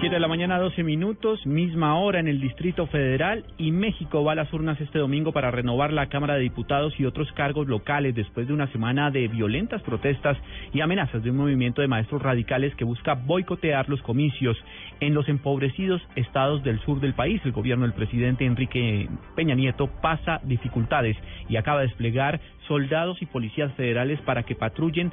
7 de la mañana, 12 minutos, misma hora en el Distrito Federal y México va a las urnas este domingo para renovar la Cámara de Diputados y otros cargos locales después de una semana de violentas protestas y amenazas de un movimiento de maestros radicales que busca boicotear los comicios en los empobrecidos estados del sur del país. El gobierno del presidente Enrique Peña Nieto pasa dificultades y acaba de desplegar soldados y policías federales para que patrullen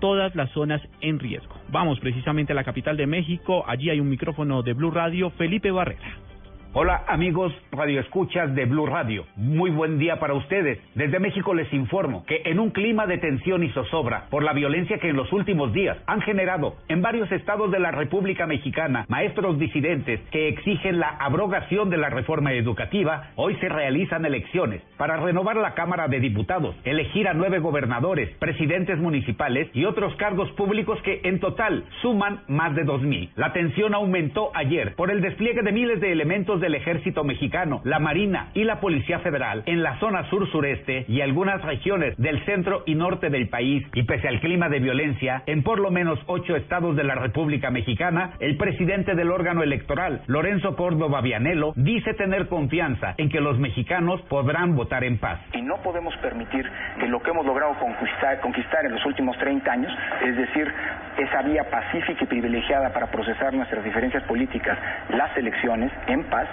todas las zonas en riesgo. Vamos precisamente a la capital de México, allí hay un micrófono de Blue Radio, Felipe Barrera. Hola amigos radioescuchas de Blue Radio, muy buen día para ustedes. Desde México les informo que en un clima de tensión y zozobra por la violencia que en los últimos días han generado en varios estados de la República Mexicana maestros disidentes que exigen la abrogación de la reforma educativa, hoy se realizan elecciones para renovar la Cámara de Diputados, elegir a nueve gobernadores, presidentes municipales y otros cargos públicos que en total suman más de dos mil. La tensión aumentó ayer por el despliegue de miles de del ejército mexicano, la Marina y la Policía Federal en la zona sur-sureste y algunas regiones del centro y norte del país. Y pese al clima de violencia, en por lo menos ocho estados de la República Mexicana, el presidente del órgano electoral, Lorenzo Córdoba Vianelo, dice tener confianza en que los mexicanos podrán votar en paz. Y no podemos permitir que lo que hemos logrado conquistar, conquistar en los últimos 30 años, es decir, esa vía pacífica y privilegiada para procesar nuestras diferencias políticas, las elecciones en paz,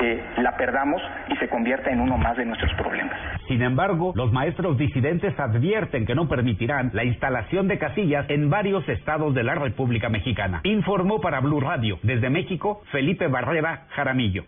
eh, la perdamos y se convierta en uno más de nuestros problemas. Sin embargo, los maestros disidentes advierten que no permitirán la instalación de casillas en varios estados de la República Mexicana. Informó para Blue Radio desde México Felipe Barrera Jaramillo.